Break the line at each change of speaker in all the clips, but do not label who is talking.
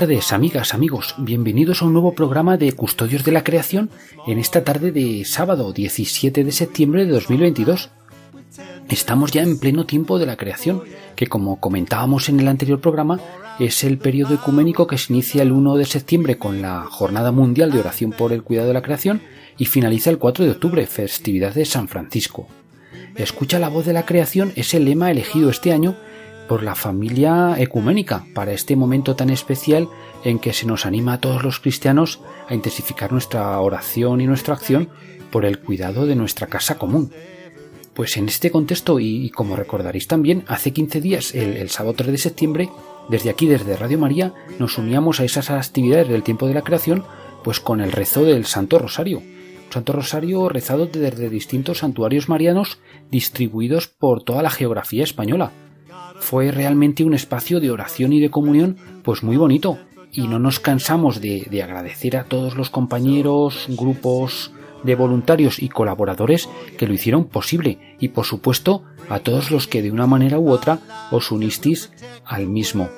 Tardes, amigas, amigos. Bienvenidos a un nuevo programa de Custodios de la Creación en esta tarde de sábado 17 de septiembre de 2022. Estamos ya en pleno tiempo de la creación, que como comentábamos en el anterior programa, es el periodo ecuménico que se inicia el 1 de septiembre con la Jornada Mundial de Oración por el Cuidado de la Creación y finaliza el 4 de octubre, festividad de San Francisco. Escucha la voz de la creación es el lema elegido este año por la familia ecuménica para este momento tan especial en que se nos anima a todos los cristianos a intensificar nuestra oración y nuestra acción por el cuidado de nuestra casa común. Pues en este contexto, y, como recordaréis también, hace 15 días, el, sábado 3 de septiembre, desde aquí, desde Radio María, nos uníamos a esas actividades del tiempo de la creación, pues con el rezo del Santo Rosario. Santo Rosario rezado desde distintos santuarios marianos distribuidos por toda la geografía española, fue realmente un espacio de oración y de comunión pues muy bonito y no nos cansamos de, de, agradecer a todos los compañeros, grupos de voluntarios y colaboradores que lo hicieron posible y por supuesto a todos los que de una manera u otra os unisteis al mismo.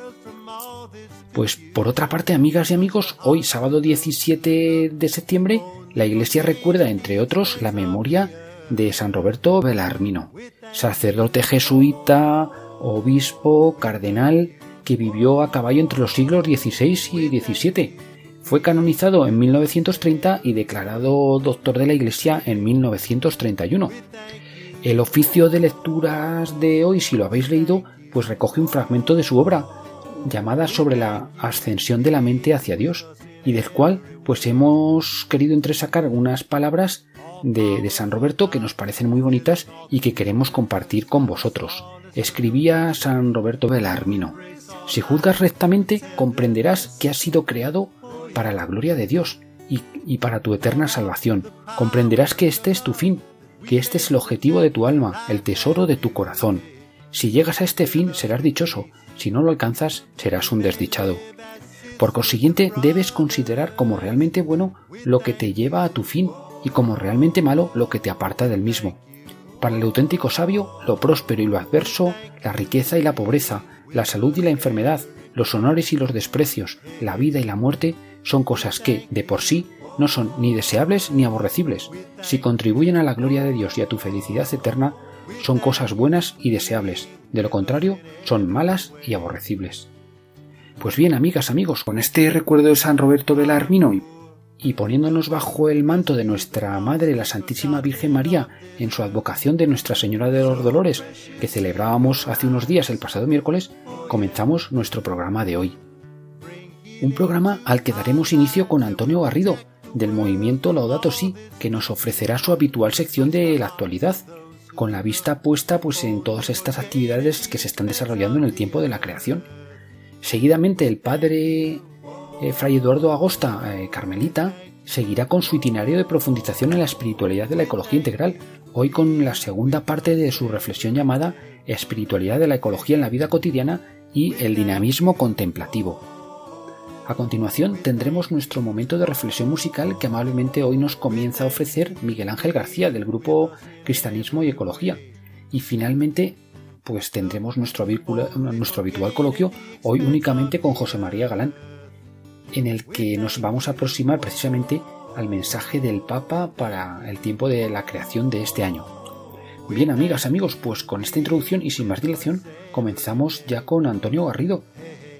Pues por otra parte, amigas y amigos, hoy sábado 17 de septiembre, la Iglesia recuerda, entre otros, la memoria de San Roberto Belarmino, sacerdote jesuita, obispo, cardenal, que vivió a caballo entre los siglos XVI y XVII. Fue canonizado en 1930 y declarado doctor de la Iglesia en 1931. El oficio de lecturas de hoy, si lo habéis leído, pues recoge un fragmento de su obra, llamada sobre la ascensión de la mente hacia Dios, y del cual pues hemos querido entresacar algunas palabras de, de San Roberto que nos parecen muy bonitas y que queremos compartir con vosotros escribía San Roberto Belarmino. Si juzgas rectamente, comprenderás que has sido creado para la gloria de Dios y, y, para tu eterna salvación. Comprenderás que este es tu fin, que este es el objetivo de tu alma, el tesoro de tu corazón. Si llegas a este fin, serás dichoso. Si no lo alcanzas, serás un desdichado. Por consiguiente, debes considerar como realmente bueno lo que te lleva a tu fin y como realmente malo lo que te aparta del mismo. Para el auténtico sabio, lo próspero y lo adverso, la riqueza y la pobreza, la salud y la enfermedad, los honores y los desprecios, la vida y la muerte, son cosas que, de por sí, no son ni deseables ni aborrecibles. Si contribuyen a la gloria de Dios y a tu felicidad eterna, son cosas buenas y deseables. De lo contrario, son malas y aborrecibles. Pues bien, amigas, amigos, con este recuerdo de San Roberto Belarmino y poniéndonos bajo el manto de nuestra Madre la Santísima Virgen María en su advocación de Nuestra Señora de los Dolores, que celebrábamos hace unos días el pasado miércoles, comenzamos nuestro programa de hoy. Un programa al que daremos inicio con Antonio Garrido, del movimiento Laudato Si, que nos ofrecerá su habitual sección de la actualidad, con la vista puesta pues en todas estas actividades que se están desarrollando en el tiempo de la creación. Seguidamente el padre eh, Fray Eduardo Agosta, eh, Carmelita, seguirá con su itinerario de profundización en la espiritualidad de la ecología integral, hoy con la segunda parte de su reflexión llamada Espiritualidad de la ecología en la vida cotidiana y el dinamismo contemplativo. A continuación tendremos nuestro momento de reflexión musical que amablemente hoy nos comienza a ofrecer Miguel Ángel García del grupo Cristianismo y Ecología. Y finalmente pues tendremos nuestro, nuestro habitual coloquio hoy únicamente con José María Galán, en el que nos vamos a aproximar precisamente al mensaje del Papa para el tiempo de la creación de este año. Bien, amigas, amigos, pues con esta introducción y sin más dilación, comenzamos ya con Antonio Garrido,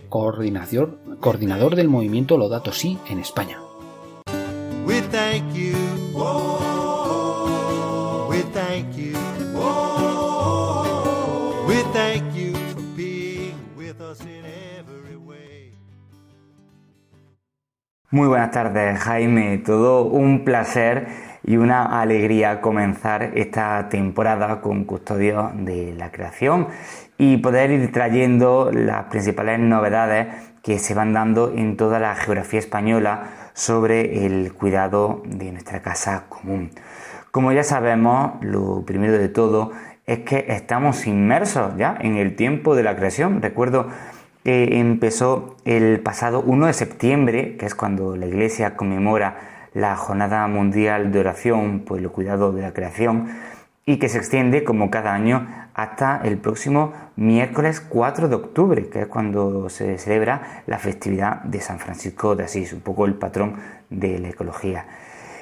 coordinador, coordinador del movimiento Lodato Si en España.
Muy buenas tardes, Jaime. Todo un placer y una alegría comenzar esta temporada con Custodios de la Creación y poder ir trayendo las principales novedades que se van dando en toda la geografía española sobre el cuidado de nuestra casa común. Como ya sabemos, lo primero de todo es que estamos inmersos ya en el tiempo de la creación. Recuerdo empezó el pasado 1 de septiembre, que es cuando la Iglesia conmemora la Jornada Mundial de Oración por el Cuidado de la Creación y que se extiende como cada año hasta el próximo miércoles 4 de octubre, que es cuando se celebra la festividad de San Francisco de Asís, un poco el patrón de la ecología.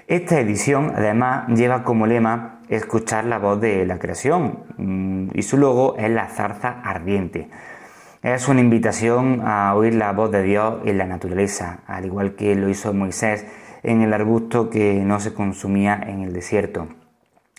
Esta edición además lleva como lema escuchar la voz de la creación mm, y su logo es la zarza ardiente. Es una invitación a oír la voz de Dios en la naturaleza, al igual que lo hizo Moisés en el arbusto que no se consumía en el desierto.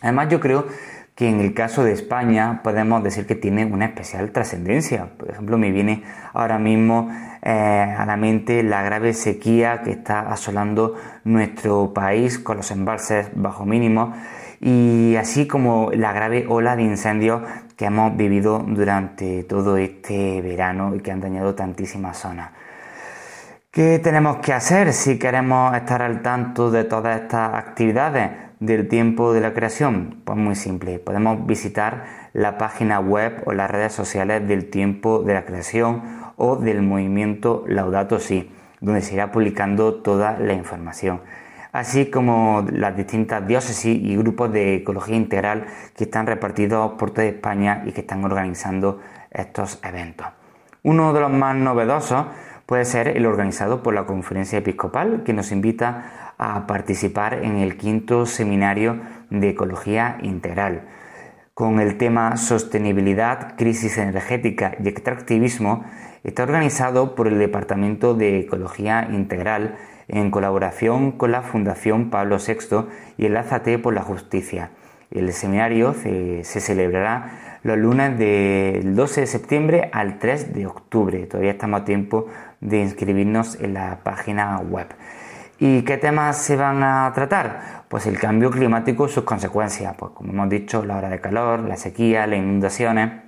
Además yo creo que en el caso de España podemos decir que tiene una especial trascendencia. Por ejemplo, me viene ahora mismo eh, a la mente la grave sequía que está asolando nuestro país con los embalses bajo mínimo y así como la grave ola de incendios que hemos vivido durante todo este verano y que han dañado tantísimas zonas. ¿Qué tenemos que hacer si queremos estar al tanto de todas estas actividades del tiempo de la creación? Pues muy simple, podemos visitar la página web o las redes sociales del tiempo de la creación o del movimiento Laudato Si, donde se irá publicando toda la información, así como las distintas diócesis y grupos de ecología integral que están repartidos por toda España y que están organizando estos eventos. Uno de los más novedosos puede ser el organizado por la Conferencia Episcopal, que nos invita a participar en el quinto seminario de Ecología Integral. Con el tema Sostenibilidad, Crisis Energética y Extractivismo, está organizado por el Departamento de Ecología Integral en colaboración con la Fundación Pablo VI y el AZT por la Justicia. El seminario se, se celebrará los lunes del 12 de septiembre al 3 de octubre. Todavía estamos a tiempo de inscribirnos en la página web. ¿Y qué temas se van a tratar? Pues el cambio climático y sus consecuencias, pues como hemos dicho, la hora de calor, la sequía, las inundaciones,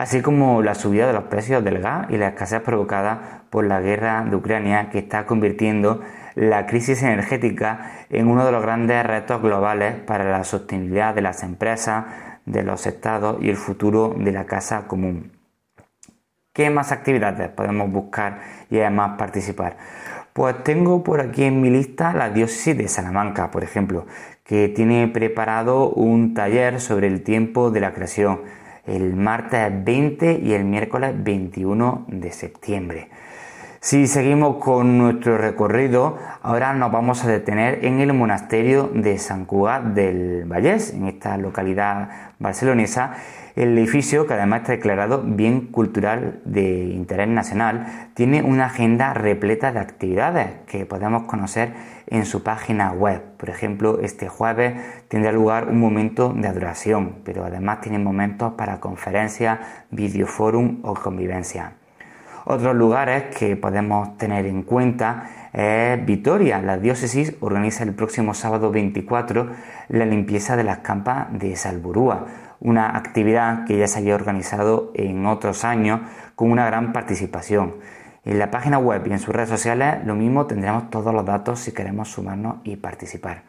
así como la subida de los precios del gas y la escasez provocada por la guerra de Ucrania que está convirtiendo la crisis energética en uno de los grandes retos globales para la sostenibilidad de las empresas, de los estados y el futuro de la casa común. ¿Qué más actividades podemos buscar y además participar? Pues tengo por aquí en mi lista la diócesis de Salamanca, por ejemplo, que tiene preparado un taller sobre el tiempo de la creación el martes 20 y el miércoles 21 de septiembre. Si seguimos con nuestro recorrido, ahora nos vamos a detener en el monasterio de San Cugat del Vallés, en esta localidad barcelonesa, el edificio, que además está declarado bien cultural de interés nacional, tiene una agenda repleta de actividades que podemos conocer en su página web. Por ejemplo, este jueves tendrá lugar un momento de adoración, pero además tiene momentos para conferencias, videoforum o convivencia. Otros lugares que podemos tener en cuenta es Vitoria. La diócesis organiza el próximo sábado 24 la limpieza de las campas de Salburúa una actividad que ya se había organizado en otros años con una gran participación. En la página web y en sus redes sociales lo mismo tendremos todos los datos si queremos sumarnos y participar.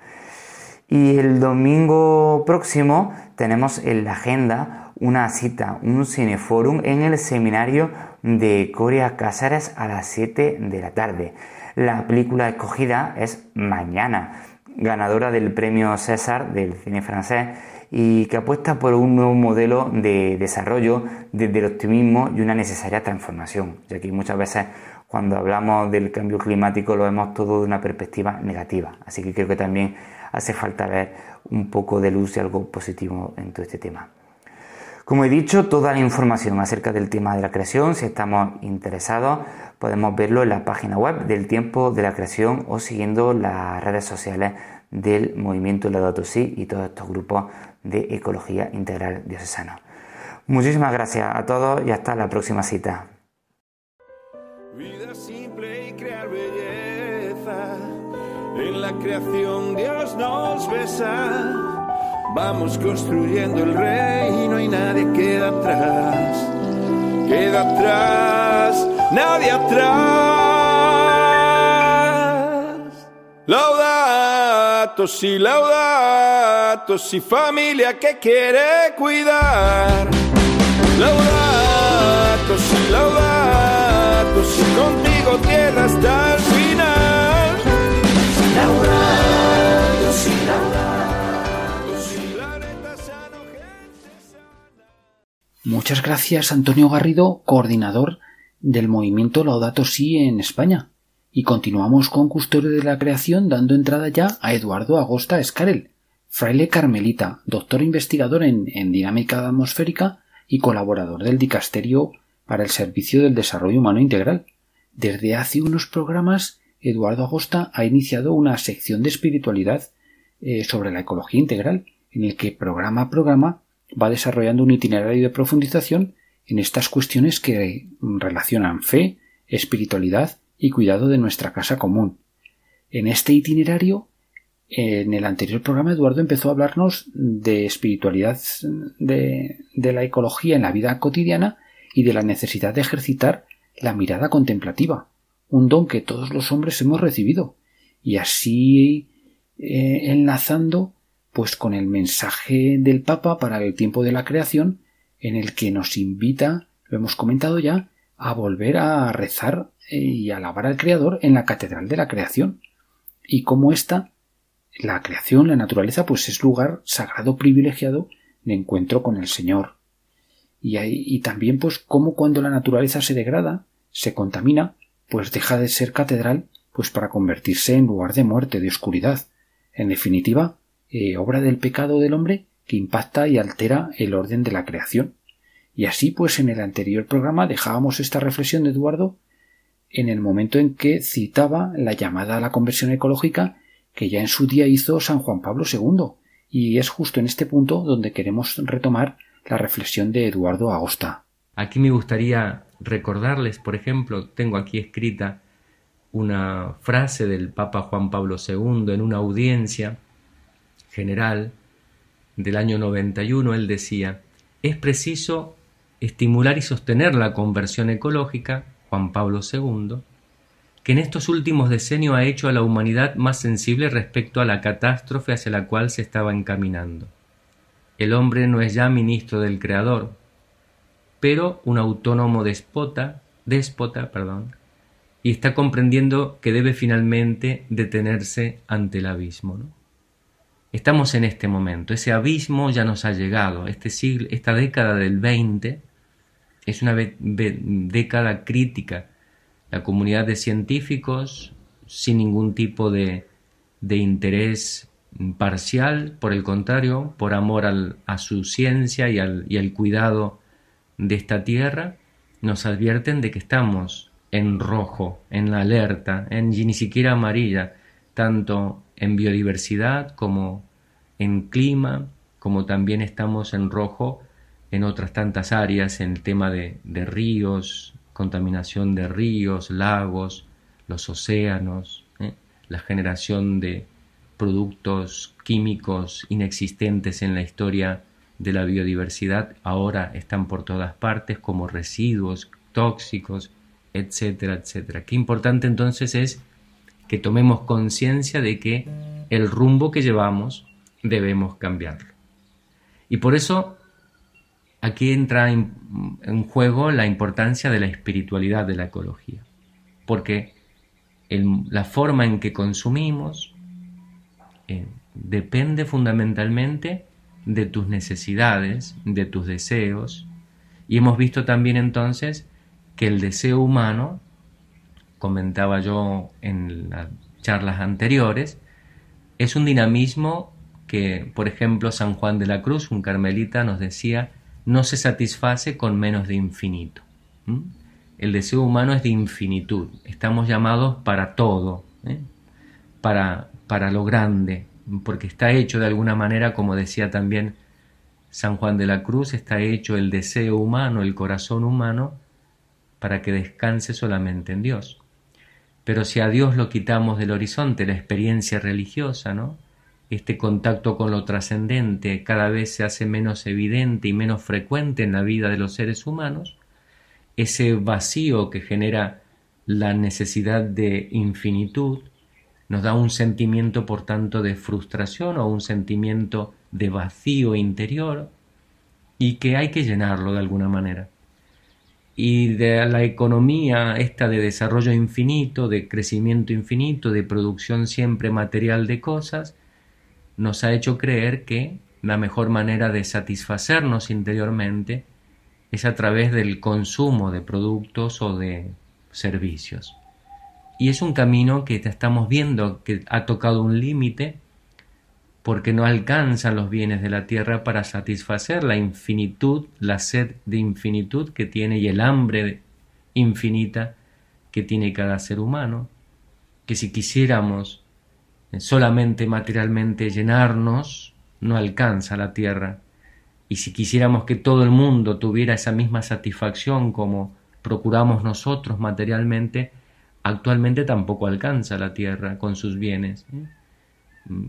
Y el domingo próximo tenemos en la agenda una cita, un cineforum en el seminario de Coria Cáceres a las 7 de la tarde. La película escogida es Mañana, ganadora del premio César del cine francés y que apuesta por un nuevo modelo de desarrollo desde el optimismo y una necesaria transformación, ya que muchas veces cuando hablamos del cambio climático lo vemos todo de una perspectiva negativa, así que creo que también hace falta ver un poco de luz y algo positivo en todo este tema. Como he dicho, toda la información acerca del tema de la creación, si estamos interesados, podemos verlo en la página web del tiempo de la creación o siguiendo las redes sociales del movimiento Laudato Si y todos estos grupos de ecología integral diocesana. Muchísimas gracias a todos y hasta la próxima cita.
Vida simple y crear belleza En la creación Dios nos besa. Vamos construyendo el reino y nadie queda atrás. Queda atrás, nadie atrás. Laudato si, laudato si, familia que quiere cuidar. Laudato si, laudato si, contigo tierra hasta el final. Laudato si, laudato si, la neta sano.
Muchas gracias Antonio Garrido, coordinador del movimiento Laudato Si en España. Y continuamos con Custodio de la Creación dando entrada ya a Eduardo Agosta Escarel, fraile carmelita, doctor investigador en, dinámica atmosférica y colaborador del Dicasterio para el Servicio del Desarrollo Humano Integral. Desde hace unos programas, Eduardo Agosta ha iniciado una sección de espiritualidad eh, sobre la ecología integral, en el que programa a programa va desarrollando un itinerario de profundización en estas cuestiones que relacionan fe, espiritualidad y cuidado de nuestra casa común. En este itinerario, en el anterior programa, Eduardo empezó a hablarnos de espiritualidad de, de la ecología en la vida cotidiana y de la necesidad de ejercitar la mirada contemplativa, un don que todos los hombres hemos recibido, y así eh, enlazando pues con el mensaje del Papa para el tiempo de la creación, en el que nos invita, lo hemos comentado ya, a volver a rezar y alabar al Creador en la Catedral de la Creación, y como esta, la creación, la naturaleza, pues es lugar sagrado privilegiado de encuentro con el Señor. Y, y también, pues, como cuando la naturaleza se degrada, se contamina, pues deja de ser catedral, pues para convertirse en lugar de muerte, de oscuridad. En definitiva, eh, obra del pecado del hombre que impacta y altera el orden de la creación. Y así, pues, en el anterior programa dejábamos esta reflexión de Eduardo en el momento en que citaba la llamada a la conversión ecológica que ya en su día hizo San Juan Pablo II, y es justo en este punto donde queremos retomar la reflexión de Eduardo Agosta.
Aquí me gustaría recordarles, por ejemplo, tengo aquí escrita una frase del Papa Juan Pablo II en una audiencia general del año 91. Él decía, es preciso estimular y sostener la conversión ecológica, Juan Pablo II, que en estos últimos decenios ha hecho a la humanidad más sensible respecto a la catástrofe hacia la cual se estaba encaminando. El hombre no es ya ministro del Creador, pero un autónomo despota, déspota, perdón, y está comprendiendo que debe finalmente detenerse ante el abismo. Estamos en este momento, ese abismo ya nos ha llegado, este siglo, esta década del 20 es una década crítica. La comunidad de científicos, sin ningún tipo de, de interés parcial, por el contrario, por amor al- a su ciencia y al, y al cuidado de esta tierra, nos advierten de que estamos en rojo, en la alerta, en y ni siquiera amarilla, tanto en biodiversidad como en clima, como también estamos en rojo en otras tantas áreas, en el tema de, de ríos, contaminación de ríos, lagos, los océanos, ¿eh? la generación de productos químicos inexistentes en la historia de la biodiversidad ahora están por todas partes como residuos tóxicos, etcétera, etcétera. Qué importante entonces es que tomemos conciencia de que el rumbo que llevamos debemos cambiarlo. Y por eso aquí entra en, juego la importancia de la espiritualidad de la ecología, porque la forma en que consumimos eh, depende fundamentalmente de tus necesidades, de tus deseos, y hemos visto también entonces que el deseo humano, comentaba yo en las charlas anteriores, es un dinamismo que, por ejemplo, San Juan de la Cruz, un carmelita, nos decía, no se satisface con menos de infinito. El deseo humano es de infinitud. Estamos llamados para todo, ¿eh? para, para lo grande, porque está hecho de alguna manera, como decía también San Juan de la Cruz, está hecho el deseo humano, el corazón humano, para que descanse solamente en Dios. Pero si a Dios lo quitamos del horizonte, la experiencia religiosa, ¿no? Este contacto con lo trascendente cada vez se hace menos evidente y menos frecuente en la vida de los seres humanos, ese vacío que genera la necesidad de infinitud nos da un sentimiento, por tanto, de frustración o un sentimiento de vacío interior y que hay que llenarlo de alguna manera. Y de la economía esta de desarrollo infinito, de crecimiento infinito, de producción siempre material de cosas, nos ha hecho creer que la mejor manera de satisfacernos interiormente es a través del consumo de productos o de servicios. Y es un camino que estamos viendo que ha tocado un límite porque no alcanzan los bienes de la tierra para satisfacer la infinitud, la sed de infinitud que tiene y el hambre infinita que tiene cada ser humano, que si quisiéramos solamente materialmente llenarnos, no alcanza la tierra. Y si quisiéramos que todo el mundo tuviera esa misma satisfacción como procuramos nosotros materialmente, actualmente tampoco alcanza la tierra con sus bienes.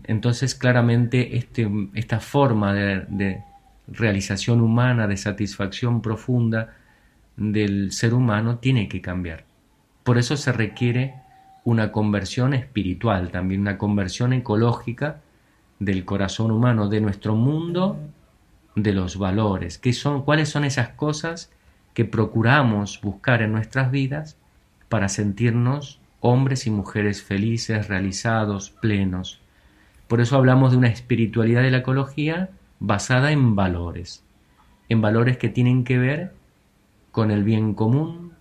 Entonces, claramente, este, esta forma de, realización humana, de satisfacción profunda del ser humano, tiene que cambiar. Por eso se requiere una conversión espiritual, también una conversión ecológica del corazón humano, de nuestro mundo, de los valores. ¿Qué son, ¿Cuáles son esas cosas que procuramos buscar en nuestras vidas para sentirnos hombres y mujeres felices, realizados, plenos? Por eso hablamos de una espiritualidad de la ecología basada en valores, en valores que tienen que ver con el bien común,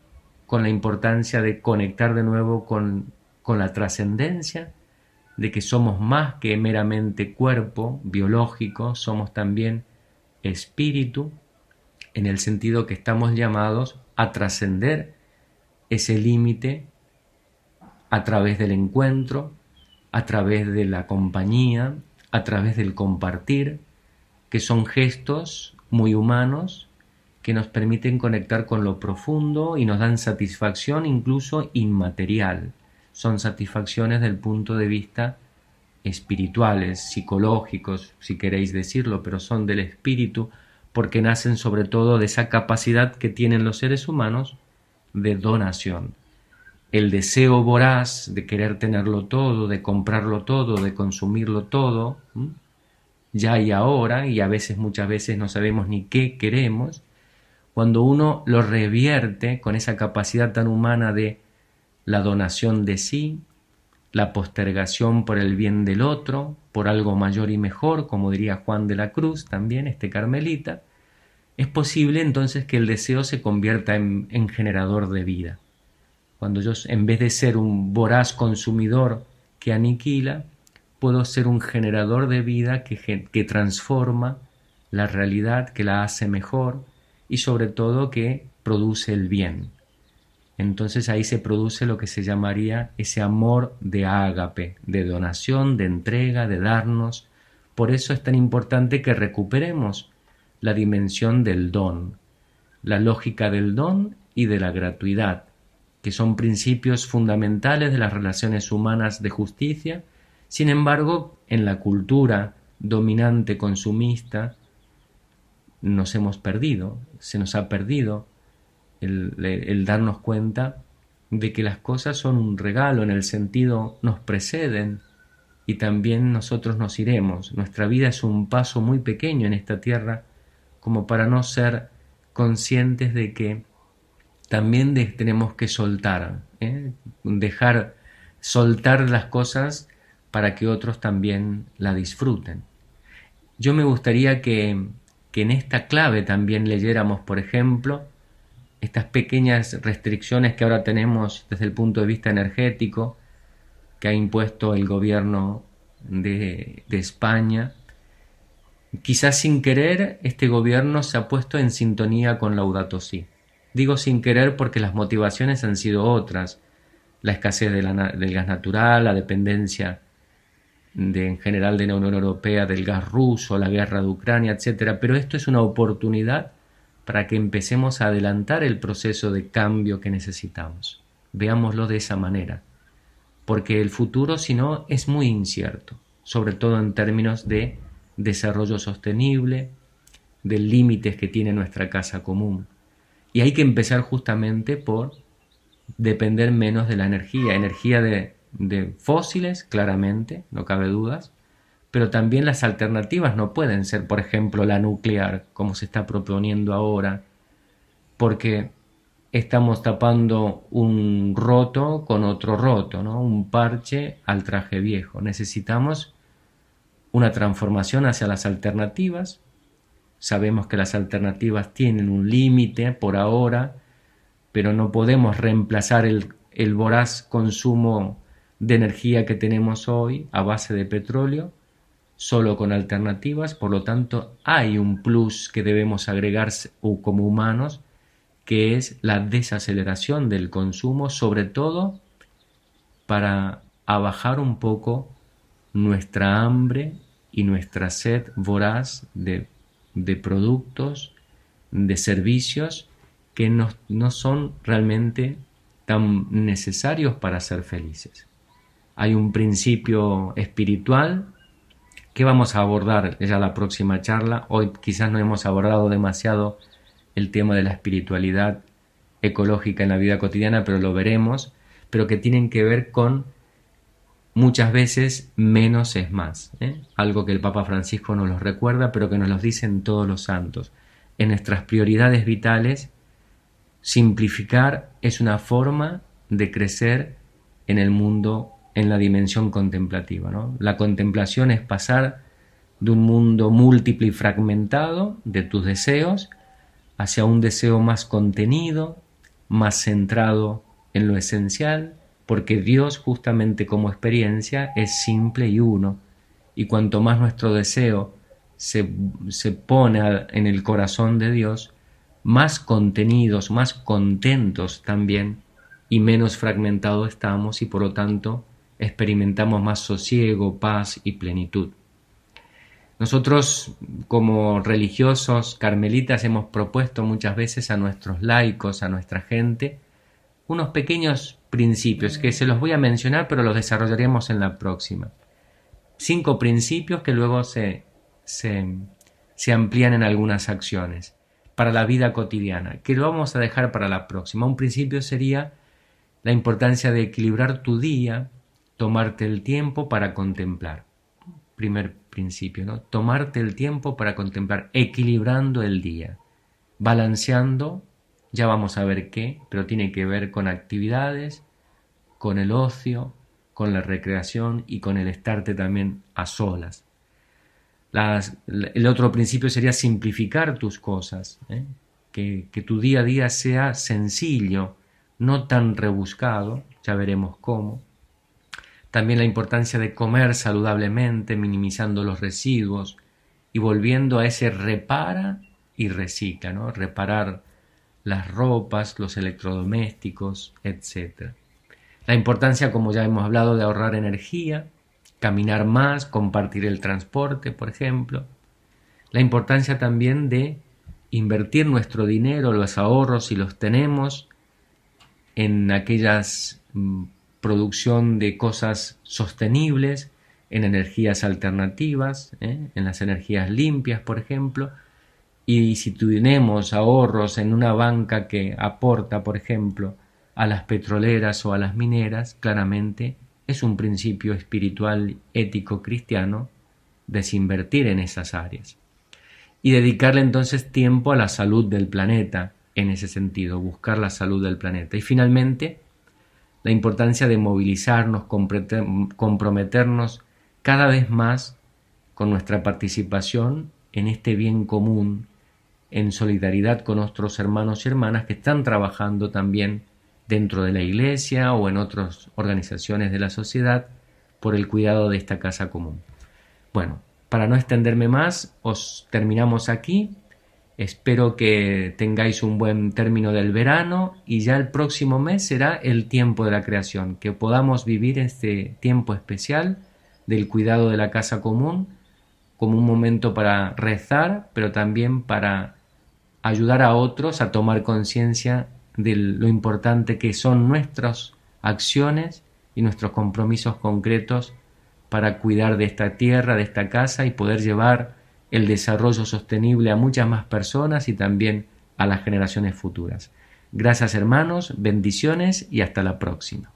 con la importancia de conectar de nuevo con, con la trascendencia, de que somos más que meramente cuerpo biológico, somos también espíritu, en el sentido que estamos llamados a trascender ese límite a través del encuentro, a través de la compañía, a través del compartir, que son gestos muy humanos que nos permiten conectar con lo profundo y nos dan satisfacción incluso inmaterial. Son satisfacciones del punto de vista espirituales, psicológicos, si queréis decirlo, pero son del espíritu, porque nacen sobre todo de esa capacidad que tienen los seres humanos de donación. El deseo voraz de querer tenerlo todo, de comprarlo todo, de consumirlo todo, ya y ahora, y a veces muchas veces no sabemos ni qué queremos, cuando uno lo revierte con esa capacidad tan humana de la donación de sí, la postergación por el bien del otro, por algo mayor y mejor, como diría Juan de la Cruz también, este carmelita, es posible entonces que el deseo se convierta en, en generador de vida cuando yo en vez de ser un voraz consumidor que aniquila, puedo ser un generador de vida que, que transforma la realidad, que la hace mejor y sobre todo que produce el bien. Entonces ahí se produce lo que se llamaría ese amor de ágape, de donación, de entrega, de darnos. Por eso es tan importante que recuperemos la dimensión del don, la lógica del don y de la gratuidad, que son principios fundamentales de las relaciones humanas de justicia, sin embargo, en la cultura dominante consumista nos hemos perdido, se nos ha perdido el, darnos cuenta de que las cosas son un regalo en el sentido nos preceden y también nosotros nos iremos. Nuestra vida es un paso muy pequeño en esta tierra como para no ser conscientes de que también tenemos que soltar, ¿eh? dejar soltar las cosas para que otros también la disfruten. Yo me gustaría que, que en esta clave también leyéramos, por ejemplo, estas pequeñas restricciones que ahora tenemos desde el punto de vista energético que ha impuesto el gobierno de, de España. Quizás sin querer este gobierno se ha puesto en sintonía con Laudato Si. Digo sin querer porque las motivaciones han sido otras, la escasez del gas natural, la dependencia de, en general de la Unión Europea del gas ruso, la guerra de Ucrania, etc. Pero esto es una oportunidad para que empecemos a adelantar el proceso de cambio que necesitamos. Veámoslo de esa manera. porque el futuro, si no, es muy incierto, sobre todo en términos de desarrollo sostenible, de límites que tiene nuestra casa común. Y hay que empezar justamente por depender menos de la energía, energía de, de fósiles, claramente, no cabe dudas, pero también las alternativas no pueden ser, por ejemplo, la nuclear, como se está proponiendo ahora, porque estamos tapando un roto con otro roto, ¿no? un parche al traje viejo. Necesitamos una transformación hacia las alternativas. Sabemos que las alternativas tienen un límite por ahora, pero no podemos reemplazar el, el voraz consumo de energía que tenemos hoy a base de petróleo solo con alternativas, por lo tanto hay un plus que debemos agregar como humanos, que es la desaceleración del consumo, sobre todo para abajar un poco nuestra hambre y nuestra sed voraz de, productos, de servicios que no, no son realmente tan necesarios para ser felices. Hay un principio espiritual ¿Qué vamos a abordar ya la próxima charla? Hoy quizás no hemos abordado demasiado el tema de la espiritualidad ecológica en la vida cotidiana, pero lo veremos, pero que tienen que ver con muchas veces menos es más. ¿eh? Algo que el Papa Francisco nos lo recuerda, pero que nos lo dicen todos los santos. En nuestras prioridades vitales, simplificar es una forma de crecer en el mundo en la dimensión contemplativa. ¿no? La contemplación es pasar de un mundo múltiple y fragmentado de tus deseos hacia un deseo más contenido, más centrado en lo esencial, porque Dios justamente como experiencia es simple y uno, y cuanto más nuestro deseo se, se pone en el corazón de Dios, más contenidos, más contentos también, y menos fragmentados estamos, y por lo tanto experimentamos más sosiego, paz y plenitud. Nosotros como religiosos carmelitas hemos propuesto muchas veces a nuestros laicos, a nuestra gente, unos pequeños principios que se los voy a mencionar pero los desarrollaremos en la próxima. Cinco principios que luego se, se, se amplían en algunas acciones para la vida cotidiana, que lo vamos a dejar para la próxima. Un principio sería la importancia de equilibrar tu día tomarte el tiempo para contemplar. Primer principio, ¿no? Tomarte el tiempo para contemplar, equilibrando el día, balanceando, ya vamos a ver qué, pero tiene que ver con actividades, con el ocio, con la recreación y con el estarte también a solas. el otro principio sería simplificar tus cosas, ¿eh? que, que tu día a día sea sencillo, no tan rebuscado, ya veremos cómo también la importancia de comer saludablemente, minimizando los residuos y volviendo a ese repara y recicla, ¿no? Reparar las ropas, los electrodomésticos, etc. La importancia, como ya hemos hablado, de ahorrar energía, caminar más, compartir el transporte, por ejemplo. La importancia también de invertir nuestro dinero, los ahorros, si los tenemos, en aquellas mm, producción de cosas sostenibles, en energías alternativas, ¿eh? en las energías limpias, por ejemplo, y si tenemos ahorros en una banca que aporta, por ejemplo, a las petroleras o a las mineras, claramente es un principio espiritual, ético, cristiano, desinvertir en esas áreas. Y dedicarle entonces tiempo a la salud del planeta, en ese sentido, buscar la salud del planeta. Y finalmente, la importancia de movilizarnos, comprometernos cada vez más con nuestra participación en este bien común, en solidaridad con nuestros hermanos y hermanas que están trabajando también dentro de la iglesia o en otras organizaciones de la sociedad por el cuidado de esta casa común. Bueno, para no extenderme más, os terminamos aquí Espero que tengáis un buen término del verano y ya el próximo mes será el tiempo de la creación, que podamos vivir este tiempo especial del cuidado de la casa común como un momento para rezar, pero también para ayudar a otros a tomar conciencia de lo importante que son nuestras acciones y nuestros compromisos concretos para cuidar de esta tierra, de esta casa y poder llevar el desarrollo sostenible a muchas más personas y también a las generaciones futuras. Gracias hermanos, bendiciones y hasta la próxima.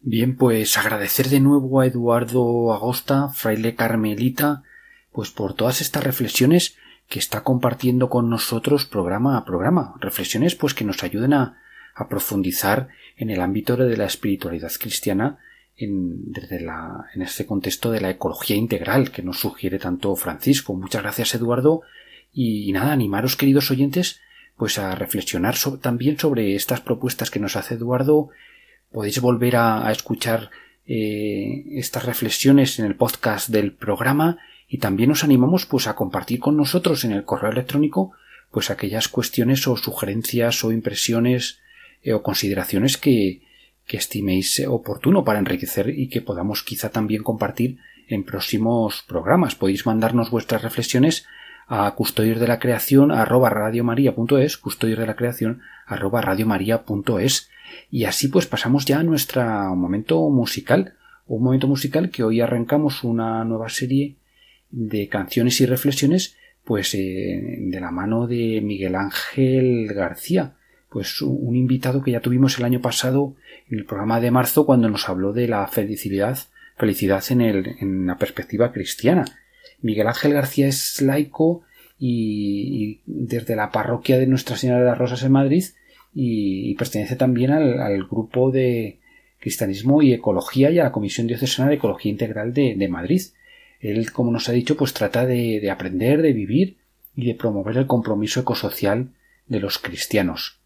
Bien, pues agradecer de nuevo a Eduardo Agosta, fraile carmelita, pues por todas estas reflexiones que está compartiendo con nosotros programa a programa. Reflexiones pues que nos ayuden a, profundizar en el ámbito de la espiritualidad cristiana en, desde la, en este contexto de la ecología integral que nos sugiere tanto Francisco. Muchas gracias Eduardo y, nada, animaros queridos oyentes pues a reflexionar también sobre estas propuestas que nos hace Eduardo. Podéis volver a, escuchar eh, estas reflexiones en el podcast del programa y también os animamos pues a compartir con nosotros en el correo electrónico pues aquellas cuestiones o sugerencias o impresiones eh, o consideraciones que, que estiméis oportuno para enriquecer y que podamos quizá también compartir en próximos programas. Podéis mandarnos vuestras reflexiones a custodios de la creación arroba radiomaria.es, custodios de la creación arroba. Y así pues pasamos ya a nuestro momento musical, un momento musical que hoy arrancamos una nueva serie de canciones y reflexiones pues eh, de la mano de Miguel Ángel García, pues un invitado que ya tuvimos el año pasado en el programa de marzo cuando nos habló de la felicidad, felicidad en, el, en la perspectiva cristiana. Miguel Ángel García es laico y, desde la parroquia de Nuestra Señora de las Rosas en Madrid y, pertenece también al, grupo de cristianismo y ecología y a la Comisión Diocesana de Ecología Integral de, Madrid. Él, como nos ha dicho, pues trata de, de aprender, de vivir y de promover el compromiso ecosocial de los cristianos.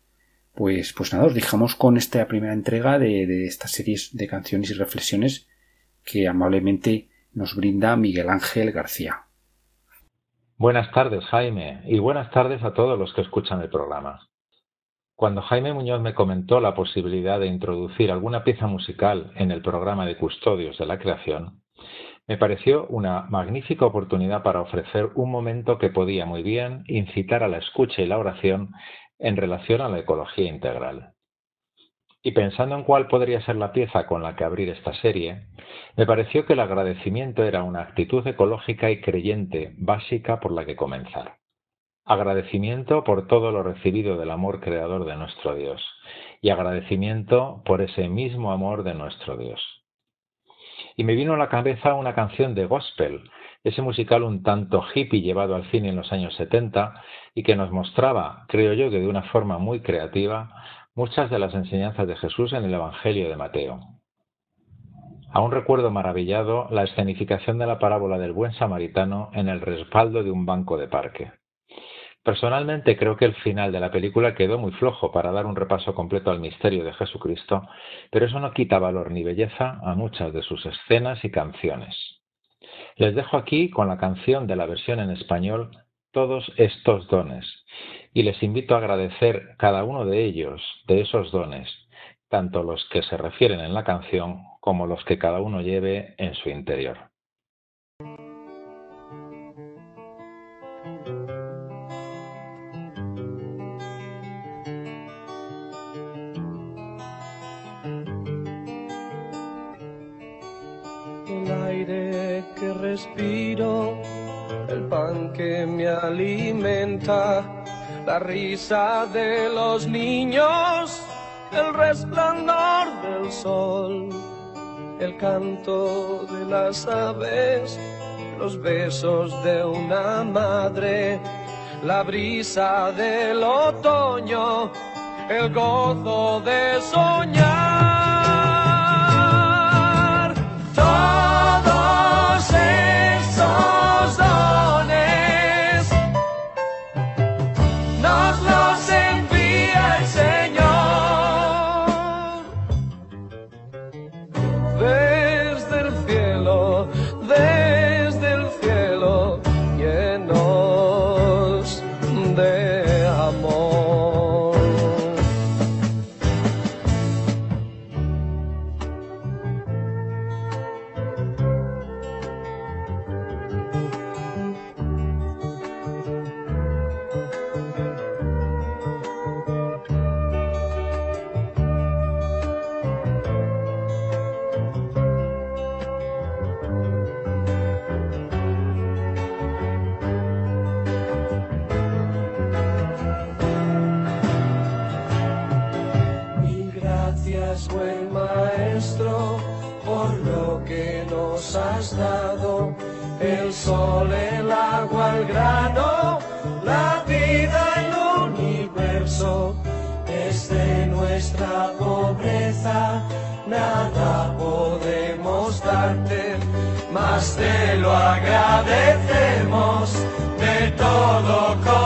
Pues, pues nada, os dejamos con esta primera entrega de, de estas series de canciones y reflexiones que amablemente nos brinda Miguel Ángel García.
Buenas tardes, Jaime, y buenas tardes a todos los que escuchan el programa. Cuando Jaime Muñoz me comentó la posibilidad de introducir alguna pieza musical en el programa de Custodios de la Creación, me pareció una magnífica oportunidad para ofrecer un momento que podía muy bien incitar a la escucha y la oración en relación a la ecología integral. Y pensando en cuál podría ser la pieza con la que abrir esta serie, me pareció que el agradecimiento era una actitud ecológica y creyente básica por la que comenzar. Agradecimiento por todo lo recibido del amor creador de nuestro Dios y agradecimiento por ese mismo amor de nuestro Dios. Y me vino a la cabeza una canción de gospel ese musical un tanto hippie llevado al cine en los años 70 y que nos mostraba, creo yo que de una forma muy creativa, muchas de las enseñanzas de Jesús en el Evangelio de Mateo. Aún recuerdo maravillado la escenificación de la parábola del buen samaritano en el respaldo de un banco de parque. Personalmente creo que el final de la película quedó muy flojo para dar un repaso completo al misterio de Jesucristo, pero eso no quita valor ni belleza a muchas de sus escenas y canciones. Les dejo aquí con la canción de la versión en español Todos estos dones y les invito a agradecer cada uno de ellos, de esos dones, tanto los que se refieren en la canción como los que cada uno lleve en su interior.
respiro, el pan que me alimenta, la risa de los niños, el resplandor del sol, el canto de las aves, los besos de una madre, la brisa del otoño, el gozo de soñar. Nuestra pobreza nada podemos darte, más te lo agradecemos de todo corazón.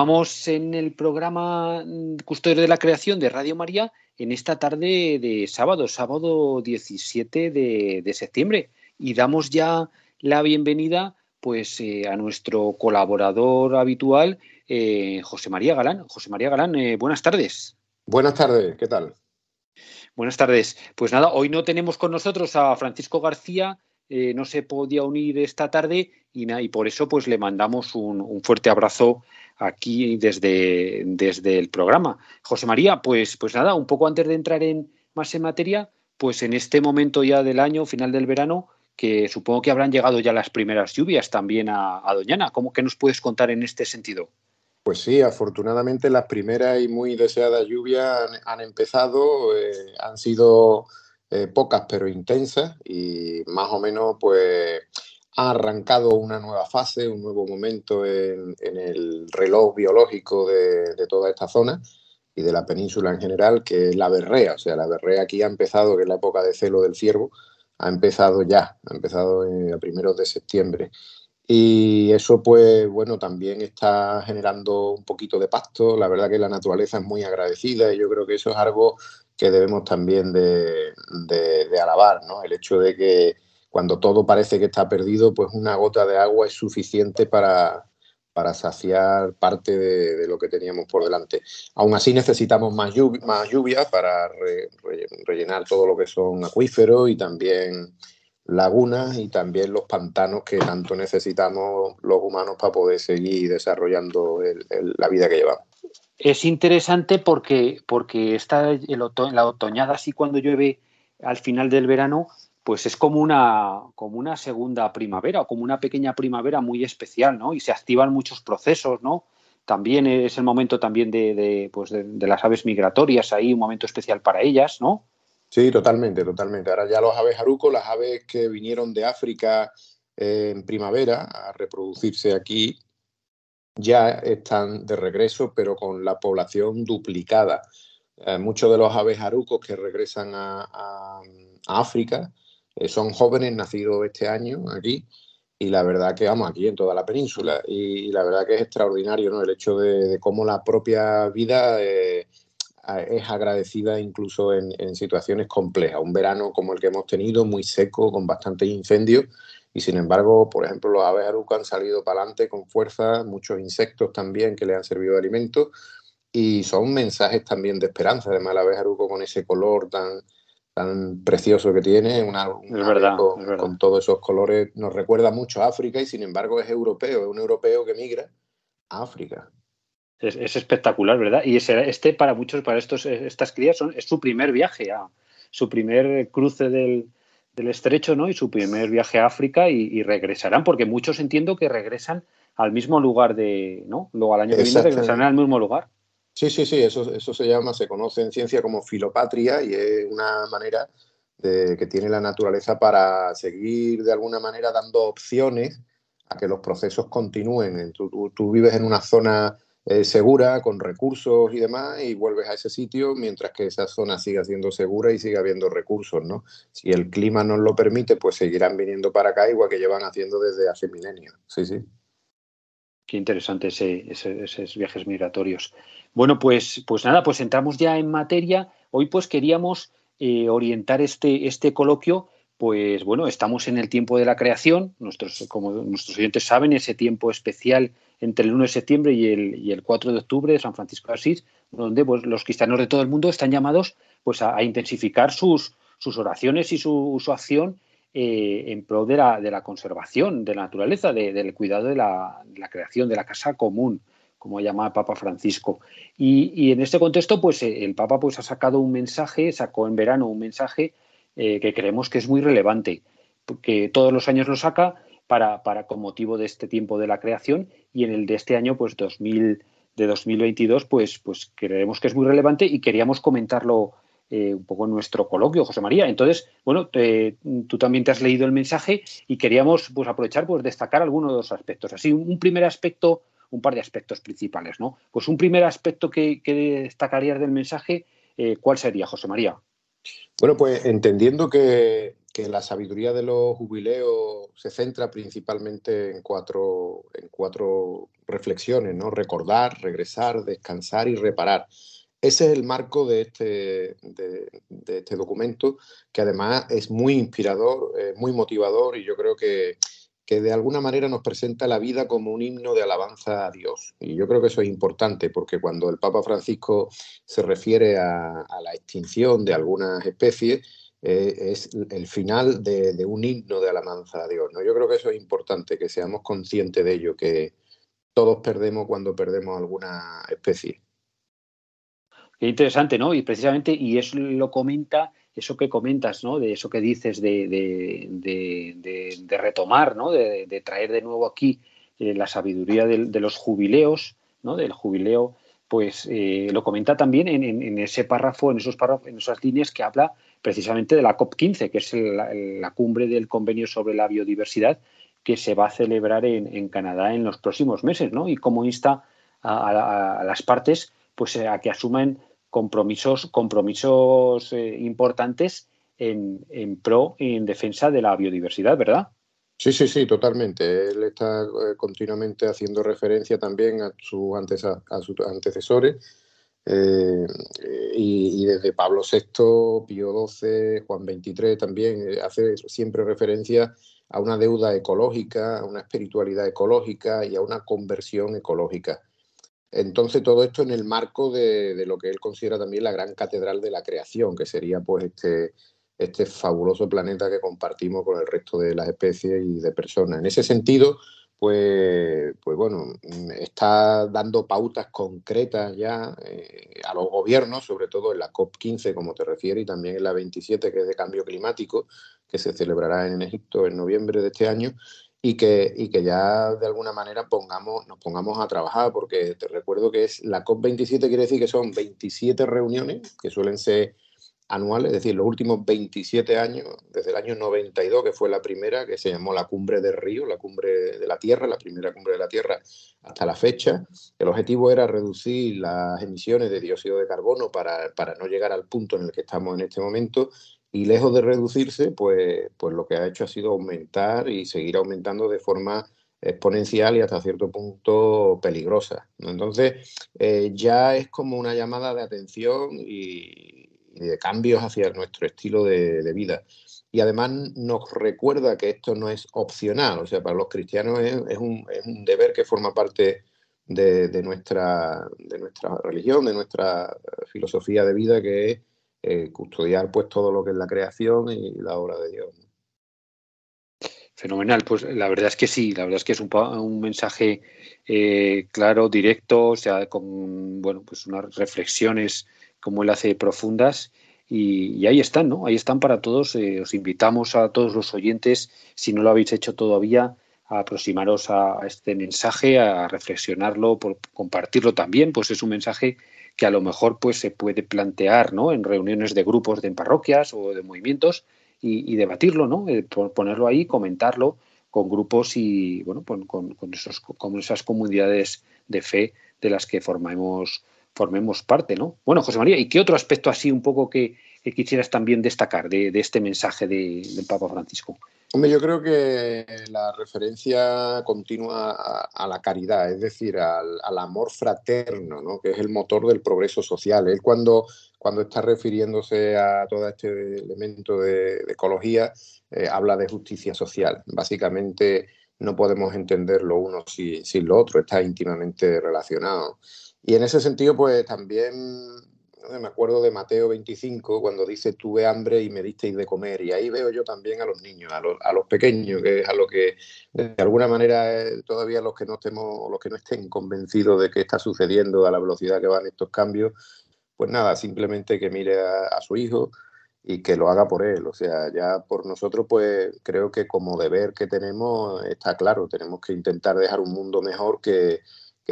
Continuamos en el programa Custodio de la Creación de Radio María en esta tarde de sábado, sábado 17 de, de septiembre. Y damos ya la bienvenida pues, eh, a nuestro colaborador habitual, eh, José María Galán. José María Galán, eh, buenas tardes.
Buenas tardes, ¿qué tal?
Buenas tardes. Pues nada, hoy no tenemos con nosotros a Francisco García, eh, no se podía unir esta tarde y, y por eso pues le mandamos un, fuerte abrazo aquí desde, desde el programa. José María, pues, pues nada, un poco antes de entrar en más en materia, pues en este momento ya del año, final del verano, que supongo que habrán llegado ya las primeras lluvias también a, Doñana. ¿Cómo que nos puedes contar en este sentido?
Pues sí, afortunadamente las primeras y muy deseadas lluvias han, han empezado, eh, han sido eh, pocas pero intensas y más o menos pues ha arrancado una nueva fase, un nuevo momento en, en el reloj biológico de, de toda esta zona y de la península en general, que es la berrea. O sea, la berrea aquí ha empezado, que es la época de celo del ciervo, ha empezado ya, ha empezado a primeros de septiembre. Y eso, pues bueno, también está generando un poquito de pasto. La verdad que la naturaleza es muy agradecida y yo creo que eso es algo que debemos también de, alabar, ¿no? El hecho de que cuando todo parece que está perdido, pues una gota de agua es suficiente para, para saciar parte de, lo que teníamos por delante. Aún así necesitamos más lluvia, más lluvia para re, re, rellenar todo lo que son acuíferos y también lagunas y también los pantanos que tanto necesitamos los humanos para poder seguir desarrollando la vida que llevamos.
Es interesante porque, porque está el oto la otoñada así cuando llueve al final del verano, pues es como una, como una segunda primavera o como una pequeña primavera muy especial, ¿no? Y se activan muchos procesos, ¿no? También es el momento también de, de, pues de, las aves migratorias ahí, un momento especial para ellas, ¿no?
Sí, totalmente, totalmente. Ahora ya los aves jarucos, las aves que vinieron de África eh, en primavera a reproducirse aquí, ya están de regreso, pero con la población duplicada. Eh, muchos de los aves jarucos que regresan a, África eh, son jóvenes nacidos este año aquí y la verdad que vamos aquí en toda la península y, la verdad que es extraordinario ¿no? el hecho de, de cómo la propia vida eh, es agradecida incluso en, en, situaciones complejas. Un verano como el que hemos tenido, muy seco, con bastantes incendios, y sin embargo, por ejemplo, los aves arucas han salido para adelante con fuerza, muchos insectos también que le han servido de alimento, y son mensajes también de esperanza. Además, la ave aruco con ese color tan, tan precioso que tiene, una, una
es verdad,
con,
es verdad.
con todos esos colores, nos recuerda mucho a África, y sin embargo es europeo, es un europeo que migra a África.
Es, es, espectacular, ¿verdad? Y ese, este para muchos, para estos, estas crías, son, es su primer viaje, a, su primer cruce del, del, estrecho, ¿no? Y su primer viaje a África y, y, regresarán, porque muchos entiendo que regresan al mismo lugar de, ¿no? Luego al año que viene regresarán al mismo lugar.
Sí, sí, sí, eso, eso se llama, se conoce en ciencia como filopatria y es una manera de, que tiene la naturaleza para seguir de alguna manera dando opciones a que los procesos continúen. Tú, tú, vives en una zona eh, segura, con recursos y demás, y vuelves a ese sitio mientras que esa zona siga siendo segura y siga habiendo recursos, ¿no? Si el clima nos lo permite, pues seguirán viniendo para acá igual que llevan haciendo desde hace milenios. Sí, sí.
Qué interesante esos viajes migratorios. Bueno, pues, pues nada, pues entramos ya en materia. Hoy pues queríamos eh, orientar este, este coloquio pues bueno, estamos en el tiempo de la creación, nuestros, como nuestros oyentes saben, ese tiempo especial entre el 1 de septiembre y el, y el 4 de octubre de San Francisco de Asís, donde pues, los cristianos de todo el mundo están llamados pues, a, intensificar sus, oraciones y su, su acción eh, en pro de la, de la, conservación de la naturaleza, del cuidado de la, creación, de la casa común, como llama Papa Francisco. Y, en este contexto, pues eh, el Papa pues, ha sacado un mensaje, sacó en verano un mensaje eh, que creemos que es muy relevante, que todos los años lo saca para, para, con motivo de este tiempo de la creación y en el de este año, pues 2000, de 2022, pues, pues creemos que es muy relevante y queríamos comentarlo eh, un poco en nuestro coloquio, José María. Entonces, bueno, tú también te has leído el mensaje y queríamos pues, aprovechar, pues destacar algunos de los aspectos. Así, un, primer aspecto, un par de aspectos principales, ¿no? Pues un primer aspecto que, destacarías del mensaje, eh, ¿cuál sería, José María?
Bueno, pues entendiendo que, la sabiduría de los jubileos se centra principalmente en cuatro, en cuatro reflexiones, ¿no? Recordar, regresar, descansar y reparar. Ese es el marco de este, de, este documento, que además es muy inspirador, muy motivador y yo creo que, que de alguna manera nos presenta la vida como un himno de alabanza a Dios. Y yo creo que eso es importante porque cuando el Papa Francisco se refiere a, la extinción de algunas especies, eh, es el final de, un himno de alabanza a Dios. ¿no? Yo creo que eso es importante, que seamos conscientes de ello, que todos perdemos cuando perdemos alguna especie.
Qué interesante, ¿no? Y precisamente, y eso lo comenta eso que comentas, ¿no? De eso que dices de, de, retomar, ¿no? De, traer de nuevo aquí eh, la sabiduría de, los jubileos, ¿no? Del jubileo, pues eh, lo comenta también en, ese párrafo, en esos párrafos, en esas líneas que habla precisamente de la COP15, que es la cumbre del convenio sobre la biodiversidad que se va a celebrar en, Canadá en los próximos meses, ¿no? Y cómo insta a, a las partes pues a que asuman compromisos, compromisos eh, importantes en, en, pro y en defensa de la biodiversidad, ¿verdad?
Sí, sí, sí, totalmente. Él está eh, continuamente haciendo referencia también a, sus antecesores. Eh, y, desde Pablo VI, Pío XII, Juan XXIII también hace siempre referencia a una deuda ecológica, a una espiritualidad ecológica y a una conversión ecológica. Entonces, todo esto en el marco de, lo que él considera también la gran catedral de la creación, que sería pues este, este fabuloso planeta que compartimos con el resto de las especies y de personas. En ese sentido, pues, pues bueno, está dando pautas concretas ya eh, a los gobiernos, sobre todo en la COP15, como te refieres, y también en la 27, que es de cambio climático, que se celebrará en Egipto en noviembre de este año, y que, y que ya de alguna manera pongamos, nos pongamos a trabajar, porque te recuerdo que es la COP27 quiere decir que son 27 reuniones que suelen ser anuales, es decir, los últimos 27 años, desde el año 92, que fue la primera, que se llamó la Cumbre del Río, la Cumbre de la Tierra, la primera Cumbre de la Tierra hasta la fecha. El objetivo era reducir las emisiones de dióxido de carbono para, para no llegar al punto en el que estamos en este momento y lejos de reducirse, pues, pues lo que ha hecho ha sido aumentar y seguir aumentando de forma exponencial y hasta cierto punto peligrosa. Entonces, eh, ya es como una llamada de atención y, de cambios hacia nuestro estilo de, vida. Y además nos recuerda que esto no es opcional, o sea, para los cristianos es, un, es un, deber que forma parte de, de, nuestra, de nuestra religión, de nuestra filosofía de vida, que es eh, custodiar pues todo lo que es la creación y la obra de Dios.
Fenomenal, pues la verdad es que sí, la verdad es que es un, un mensaje eh, claro, directo, o sea, con bueno, pues unas reflexiones como él hace profundas y, ahí están, ¿no? Ahí están para todos. Eh, os invitamos a todos los oyentes, si no lo habéis hecho todavía, a aproximaros a, este mensaje, a reflexionarlo, por compartirlo también, pues es un mensaje que a lo mejor pues se puede plantear ¿no? en reuniones de grupos de parroquias o de movimientos y, debatirlo, ¿no? Eh, ponerlo ahí, comentarlo con grupos y bueno, con, con, esos, con esas comunidades de fe de las que formemos, formemos parte, ¿no? Bueno, José María, ¿y qué otro aspecto así un poco que, quisieras también destacar de, este mensaje del Papa Francisco?
Hombre, yo creo que la referencia continua a, la caridad, es decir, al, amor fraterno, ¿no? que es el motor del progreso social. Él cuando, cuando está refiriéndose a todo este elemento de, ecología, eh, habla de justicia social. Básicamente no podemos entender lo uno sin, sin lo otro, está íntimamente relacionado. Y en ese sentido, pues también me acuerdo de Mateo 25, cuando dice tuve hambre y me disteis de comer. Y ahí veo yo también a los niños, a los, a los pequeños, que es a lo que de alguna manera eh, todavía los que no estemos, los que no estén convencidos de qué está sucediendo a la velocidad que van estos cambios, pues nada, simplemente que mire a, su hijo y que lo haga por él. O sea, ya por nosotros, pues creo que como deber que tenemos está claro, tenemos que intentar dejar un mundo mejor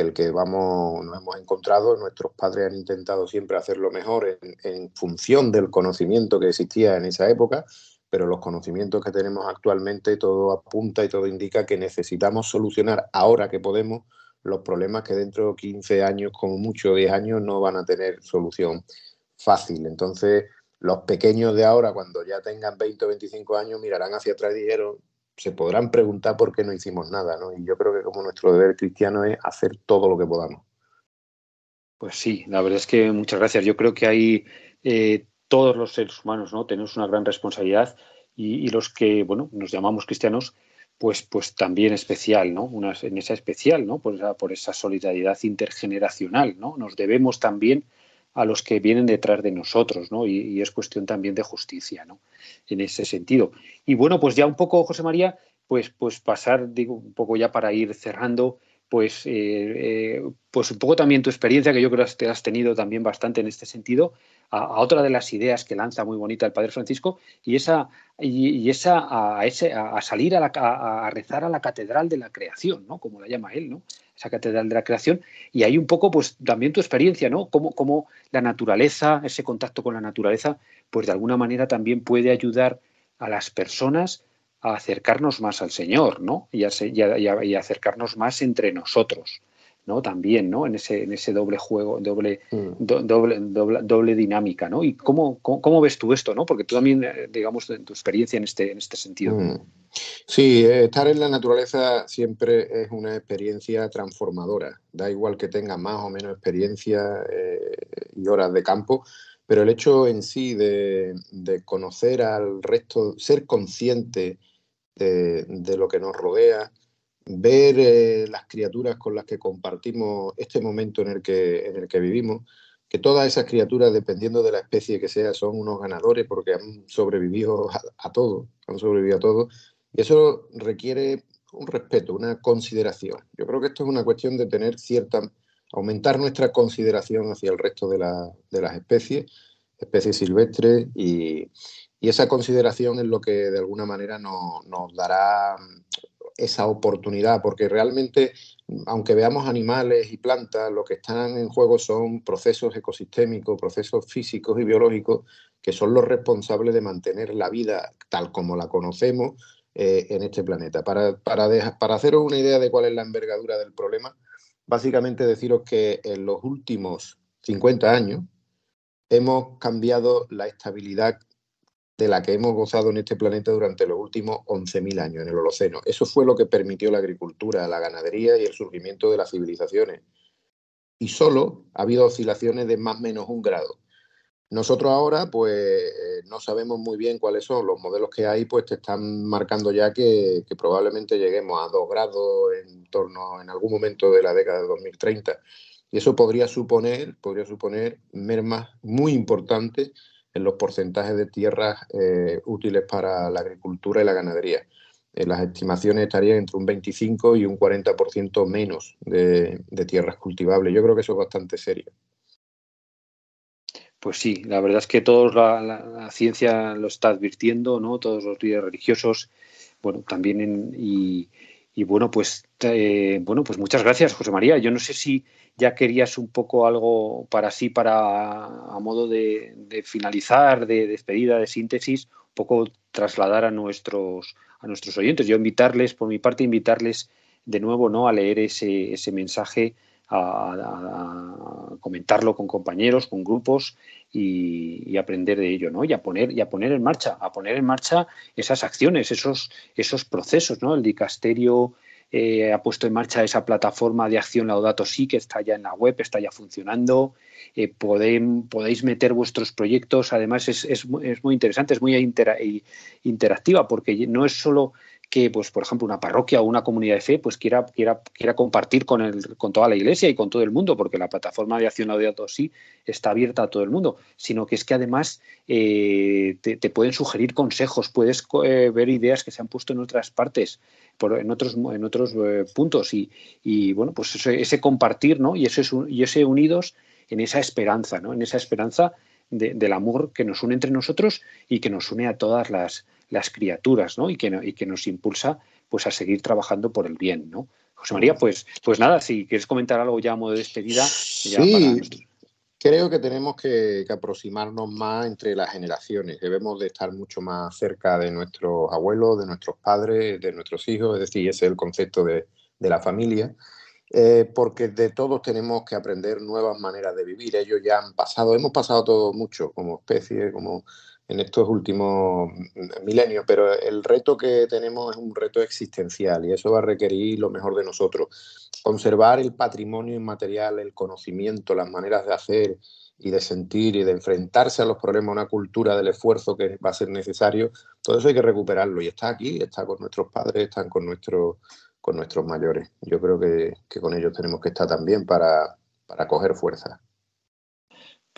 el que vamos, nos hemos encontrado, nuestros padres han intentado siempre hacerlo mejor en, función del conocimiento que existía en esa época, pero los conocimientos que tenemos actualmente todo apunta y todo indica que necesitamos solucionar ahora que podemos los problemas que dentro de 15 años, como mucho 10 años, no van a tener solución fácil. Entonces, los pequeños de ahora, cuando ya tengan 20 o 25 años, mirarán hacia atrás y dijeron, se podrán preguntar por qué no hicimos nada, ¿no? Y yo creo que como nuestro deber cristiano es hacer todo lo que podamos.
Pues sí, la verdad es que muchas gracias. Yo creo que hay eh, todos los seres humanos, ¿no? Tenemos una gran responsabilidad y, los que, bueno, nos llamamos cristianos, pues, pues también especial, ¿no? Una, en esa especial, ¿no? Por esa, por esa solidaridad intergeneracional, ¿no? Nos debemos también a los que vienen detrás de nosotros, ¿no? Y, es cuestión también de justicia, ¿no? En ese sentido. Y bueno, pues ya un poco, José María, pues, pues pasar, digo, un poco ya para ir cerrando, pues, eh, eh, pues un poco también tu experiencia, que yo creo que has tenido también bastante en este sentido, a, otra de las ideas que lanza muy bonita el Padre Francisco, y esa, y, esa a, ese, a salir a, la, a, rezar a la catedral de la creación, ¿no? Como la llama él, ¿no? Esa catedral de la creación. Y ahí un poco, pues también tu experiencia, ¿no? Cómo, la naturaleza, ese contacto con la naturaleza, pues de alguna manera también puede ayudar a las personas a acercarnos más al Señor, ¿no? Y y a acercarnos más entre nosotros. ¿No? También, ¿no? En ese, en ese doble juego, doble, mm. doble, doble, dinámica, ¿no? ¿Y cómo, cómo, ves tú esto, ¿no? Porque tú también, eh, digamos, en tu experiencia en este, en este sentido. Mm.
Sí, eh, estar en la naturaleza siempre es una experiencia transformadora. Da igual que tenga más o menos experiencia eh, y horas de campo, pero el hecho en sí de, conocer al resto, ser consciente de, de, lo que nos rodea, ver eh, las criaturas con las que compartimos este momento en el que, en el que vivimos, que todas esas criaturas, dependiendo de la especie que sea, son unos ganadores porque han sobrevivido a, todo, han sobrevivido a todo, y eso requiere un respeto, una consideración. Yo creo que esto es una cuestión de tener cierta, aumentar nuestra consideración hacia el resto de, las especies, especies silvestres, y, esa consideración es lo que de alguna manera nos dará esa oportunidad, porque realmente, aunque veamos animales y plantas, lo que están en juego son procesos ecosistémicos, procesos físicos y biológicos que son los responsables de mantener la vida tal como la conocemos eh, en este planeta. Para, para, para haceros una idea de cuál es la envergadura del problema, básicamente deciros que en los últimos 50 años hemos cambiado la estabilidad de la que hemos gozado en este planeta durante los últimos 11.000 años en el Holoceno. Eso fue lo que permitió la agricultura, la ganadería y el surgimiento de las civilizaciones. Y solo ha habido oscilaciones de más o menos un grado. Nosotros ahora, pues, eh, no sabemos muy bien cuáles son los modelos que hay, pues te están marcando ya que, que probablemente lleguemos a dos grados en torno en algún momento de la década de 2030. Y eso podría suponer, podría suponer mermas muy importantes en los porcentajes de tierras eh, útiles para la agricultura y la ganadería. Eh, las estimaciones estarían entre un 25 y un 40% menos de, tierras cultivables. Yo creo que eso es bastante serio.
Pues sí, la verdad es que todos la, ciencia lo está advirtiendo, ¿no? Todos los líderes religiosos, bueno, también y,
y bueno, pues eh, bueno, pues muchas gracias, José María. Yo no sé si ya querías un poco algo para sí, para a modo de, finalizar, de despedida, de síntesis, un poco trasladar a nuestros a nuestros oyentes. Yo invitarles, por mi parte, invitarles de nuevo, ¿no? A leer ese, ese mensaje, a, comentarlo con compañeros, con grupos y, aprender de ello, ¿no? Y a poner y a poner en marcha, a poner en marcha esas acciones, esos esos procesos, ¿no? El dicasterio eh, ha puesto en marcha esa plataforma de acción Laudato Si, que está ya en la web, está ya funcionando. Eh, podéis meter vuestros proyectos. Además, es, es, es muy interesante, es muy interactiva, porque no es solo que, pues, por ejemplo, una parroquia o una comunidad de fe pues quiera, quiera, quiera compartir con, el, con toda la iglesia y con todo el mundo, porque la plataforma de acción Laudato Si está abierta a todo el mundo, sino que es que además eh, te, pueden sugerir consejos, puedes eh, ver ideas que se han puesto en otras partes, por, en otros, en otros eh, puntos y, y, bueno, pues ese, ese, compartir ¿no? y, ese, y ese unidos en esa esperanza, ¿no? en esa esperanza del amor que nos une entre nosotros y que nos une a todas las, las criaturas, ¿no? Y que, y que nos impulsa pues a seguir trabajando por el bien, ¿no? José María, pues, pues nada, si quieres comentar algo ya a modo de despedida.
sí, creo que tenemos que, aproximarnos más entre las generaciones. Debemos de estar mucho más cerca de nuestros abuelos, de nuestros padres, de nuestros hijos, es decir, ese es el concepto de, la familia. Eh, porque de todos tenemos que aprender nuevas maneras de vivir. Ellos ya han pasado, hemos pasado todo mucho como especie, como en estos últimos milenios, pero el reto que tenemos es un reto existencial y eso va a requerir lo mejor de nosotros. Conservar el patrimonio inmaterial, el conocimiento, las maneras de hacer y de sentir y de enfrentarse a los problemas, una cultura del esfuerzo que va a ser necesario, todo eso hay que recuperarlo y está aquí, está con nuestros padres, están con, nuestros con nuestros mayores. Yo creo que, con ellos tenemos que estar también para, para coger fuerza.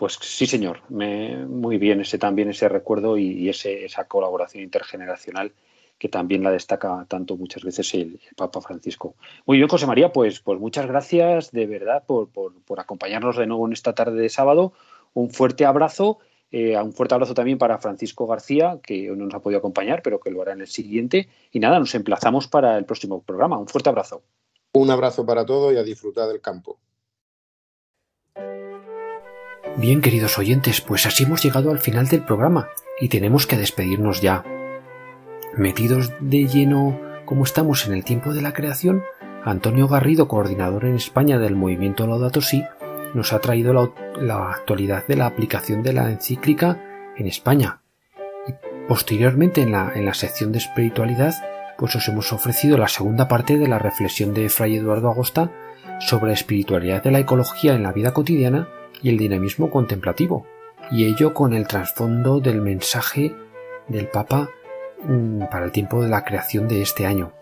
Pues sí, señor. muy bien ese también ese recuerdo y, esa colaboración intergeneracional que también la destaca tanto muchas veces el, Papa Francisco. Muy bien, José María, pues, pues muchas gracias de verdad por, acompañarnos de nuevo en esta tarde de sábado. Un fuerte abrazo. Eh, un fuerte abrazo también para Francisco García, que hoy no nos ha podido acompañar, pero que lo hará en el siguiente. Y nada, nos emplazamos para el próximo programa. Un fuerte abrazo.
Un abrazo para todos y a disfrutar del campo.
Bien, queridos oyentes, pues así hemos llegado al final del programa y tenemos que despedirnos ya. Metidos de lleno como estamos en el tiempo de la creación, Antonio Garrido, coordinador en España del movimiento Laudato Si, nos ha traído la, actualidad de la aplicación de la encíclica en España. Y posteriormente en la, en la sección de espiritualidad, pues os hemos ofrecido la segunda parte de la reflexión de Fray Eduardo Agosta sobre la espiritualidad de la ecología en la vida cotidiana y el dinamismo contemplativo, y ello con el trasfondo del mensaje del Papa mm, para el tiempo de la creación de este año.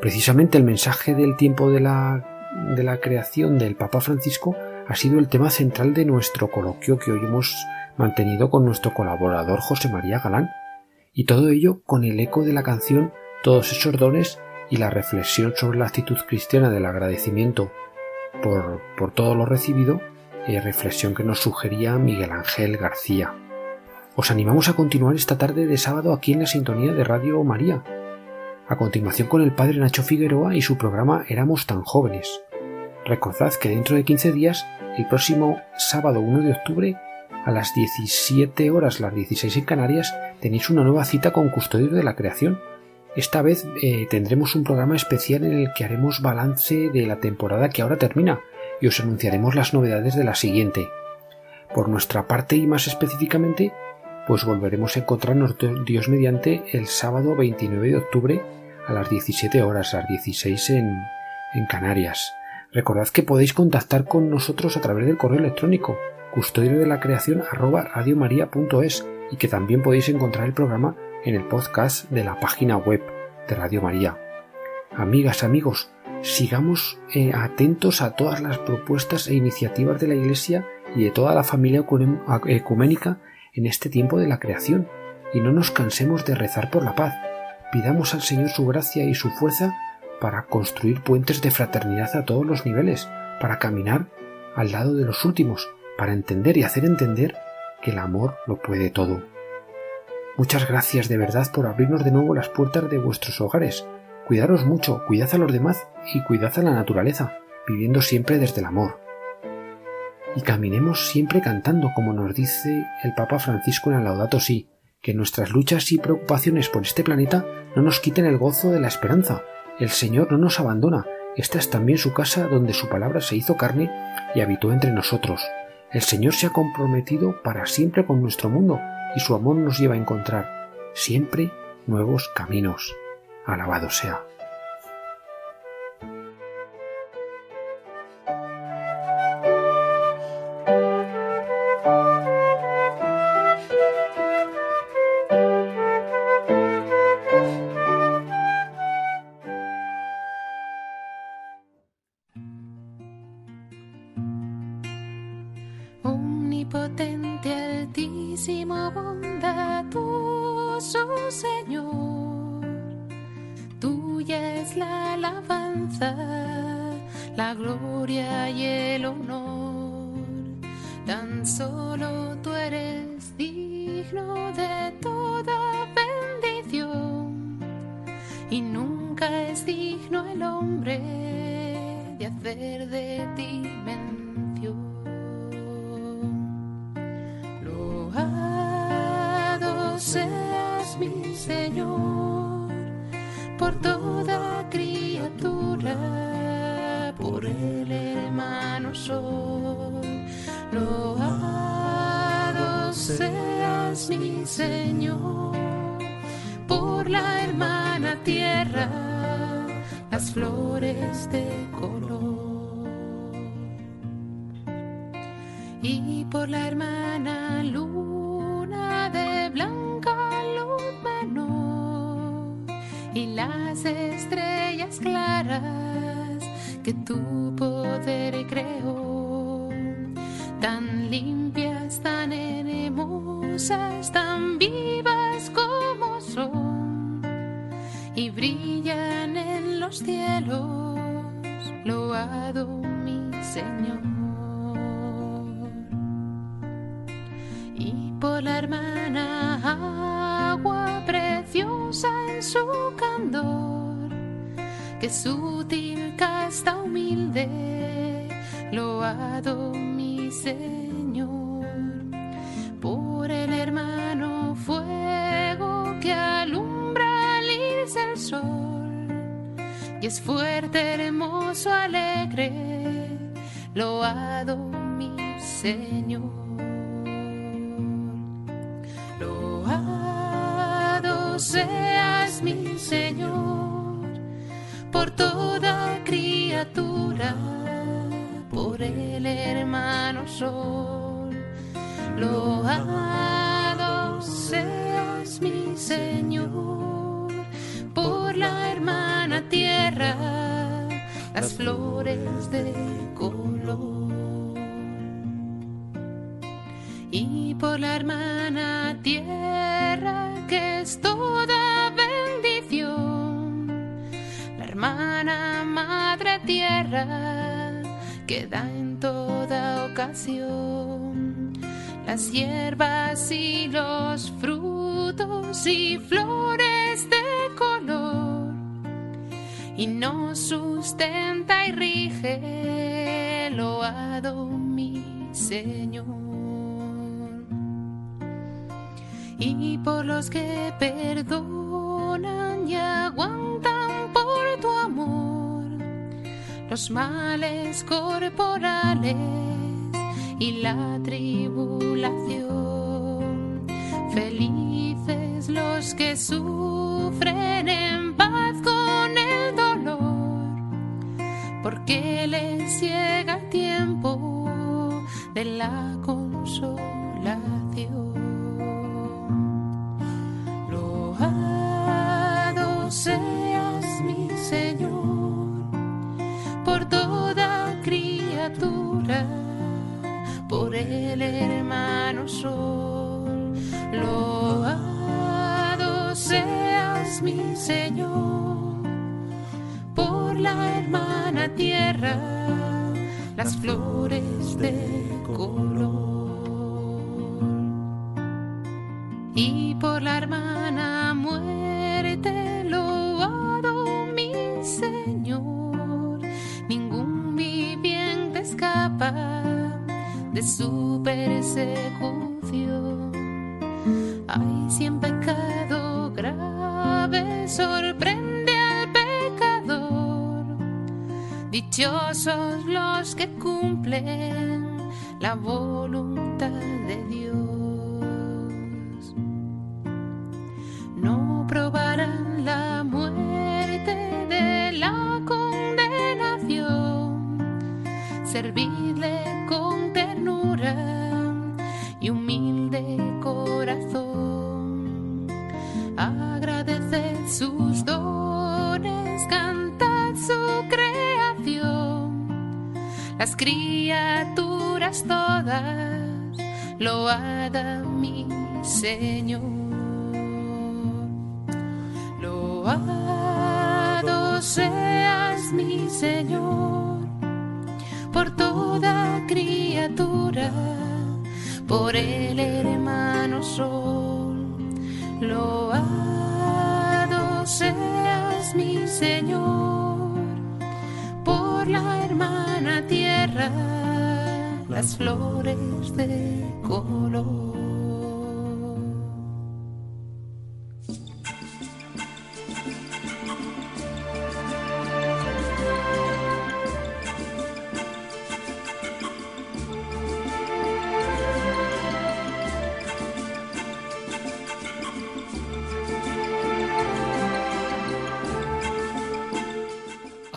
Precisamente el mensaje del tiempo de la, de la creación del Papa Francisco ha sido el tema central de nuestro coloquio que hoy hemos mantenido con nuestro colaborador José María Galán, y todo ello con el eco de la canción Todos esos dones y la reflexión sobre la actitud cristiana del agradecimiento por, por todo lo recibido eh, reflexión que nos sugería Miguel Ángel García. Os animamos a continuar esta tarde de sábado aquí en la sintonía de Radio María. A continuación con el padre Nacho Figueroa y su programa Éramos tan jóvenes. Recordad que dentro de 15 días, el próximo sábado 1 de octubre, a las 17 horas, las 16 en Canarias, tenéis una nueva cita con Custodio de la Creación. Esta vez eh, tendremos un programa especial en el que haremos balance de la temporada que ahora termina, y os anunciaremos las novedades de la siguiente. Por nuestra parte y más específicamente, pues volveremos a encontrarnos Dios mediante el sábado 29 de octubre a las 17 horas, a las 16 en, Canarias. Recordad que podéis contactar con nosotros a través del correo electrónico custodio de la creación arroba y que también podéis encontrar el programa en el podcast de la página web de Radio María. Amigas, amigos, sigamos eh, atentos a todas las propuestas e iniciativas de la Iglesia y de toda la familia ecuménica en este tiempo de la creación, y no nos cansemos de rezar por la paz. Pidamos al Señor su gracia y su fuerza para construir puentes de fraternidad a todos los niveles, para caminar al lado de los últimos, para entender y hacer entender que el amor lo puede todo. Muchas gracias de verdad por abrirnos de nuevo las puertas de vuestros hogares, Cuidaros mucho, cuidad a los demás y cuidad a la naturaleza, viviendo siempre desde el amor. Y caminemos siempre cantando, como nos dice el Papa Francisco en el Laudato Si, que nuestras luchas y preocupaciones por este planeta no nos quiten el gozo de la esperanza. El Señor no nos abandona, esta es también su casa donde su palabra se hizo carne y habitó entre nosotros. El Señor se ha comprometido para siempre con nuestro mundo y su amor nos lleva a encontrar siempre nuevos caminos. Alabado sea.
Por la hermana luna de blanca luz menor y las estrellas claras que tu poder creó, tan limpias, tan hermosas, tan vivas como son y brillan en los cielos, loado mi Señor. Por la hermana agua preciosa en su candor, que sutil casta humilde, loado mi Señor, por el hermano fuego que alumbra al irse el sol, y es fuerte, hermoso, alegre, loado mi Señor. Seas mi Señor por toda criatura, por el hermano sol. Loado seas mi Señor por la hermana tierra, las flores de color por la hermana tierra que es toda bendición, la hermana madre tierra que da en toda ocasión. Las hierbas y los frutos y flores de color. Y nos sustenta y rige, loado mi Señor y por los que perdonan y aguantan por tu amor los males corporales y la tribulación. Felices los que sufren en paz con el dolor, porque les llega el tiempo de la consolación. Seas mi Señor por toda criatura, por el hermano sol. Loado seas mi Señor por la hermana tierra, las flores de color. Y por la hermana muerte, de su persecución. Ay, si en pecado grave sorprende al pecador, dichosos los que cumplen la voluntad de Dios. No probarán la muerte de la condenación, servidle con ternura y humilde corazón. Agradeced sus dones, cantad su creación. Las criaturas todas load a mi Señor. Loado seas mi Señor por toda criatura, por el hermano sol. Loado seas mi Señor por la hermana tierra, las flores de color.